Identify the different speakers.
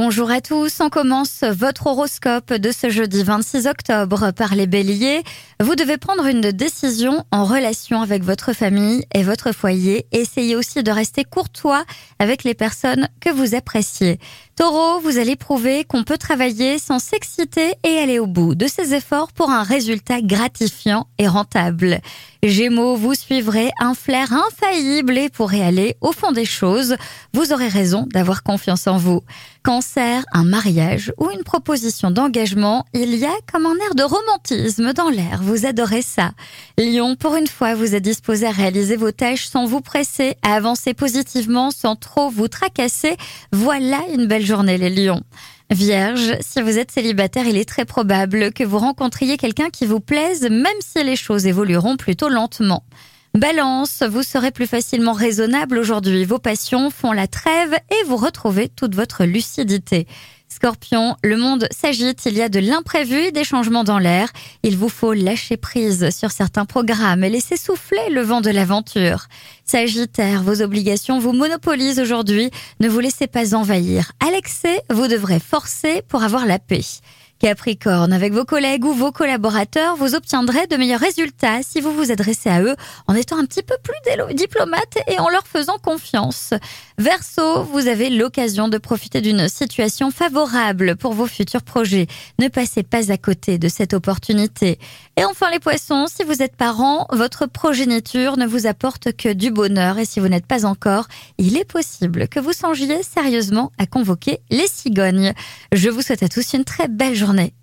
Speaker 1: Bonjour à tous, on commence votre horoscope de ce jeudi 26 octobre par les béliers. Vous devez prendre une décision en relation avec votre famille et votre foyer. Essayez aussi de rester courtois avec les personnes que vous appréciez. Taureau, vous allez prouver qu'on peut travailler sans s'exciter et aller au bout de ses efforts pour un résultat gratifiant et rentable. Gémeaux, vous suivrez un flair infaillible et pourrez aller au fond des choses. Vous aurez raison d'avoir confiance en vous. Cancer, un mariage ou une proposition d'engagement, il y a comme un air de romantisme dans l'air. Vous adorez ça. Lion, pour une fois, vous êtes disposé à réaliser vos tâches sans vous presser, à avancer positivement sans trop vous tracasser. Voilà une belle journée, les lions. Vierge, si vous êtes célibataire, il est très probable que vous rencontriez quelqu'un qui vous plaise, même si les choses évolueront plutôt lentement. Balance, vous serez plus facilement raisonnable aujourd'hui. Vos passions font la trêve et vous retrouvez toute votre lucidité. Scorpion, le monde s'agite, il y a de l'imprévu et des changements dans l'air. Il vous faut lâcher prise sur certains programmes et laisser souffler le vent de l'aventure. Sagittaire, vos obligations vous monopolisent aujourd'hui. Ne vous laissez pas envahir. À l'excès, vous devrez forcer pour avoir la paix. Capricorne, avec vos collègues ou vos collaborateurs, vous obtiendrez de meilleurs résultats si vous vous adressez à eux en étant un petit peu plus diplomate et en leur faisant confiance. Verseau, vous avez l'occasion de profiter d'une situation favorable pour vos futurs projets. Ne passez pas à côté de cette opportunité. Et enfin les poissons, si vous êtes parents, votre progéniture ne vous apporte que du bonheur et si vous n'êtes pas encore, il est possible que vous songiez sérieusement à convoquer les cigognes. Je vous souhaite à tous une très belle journée.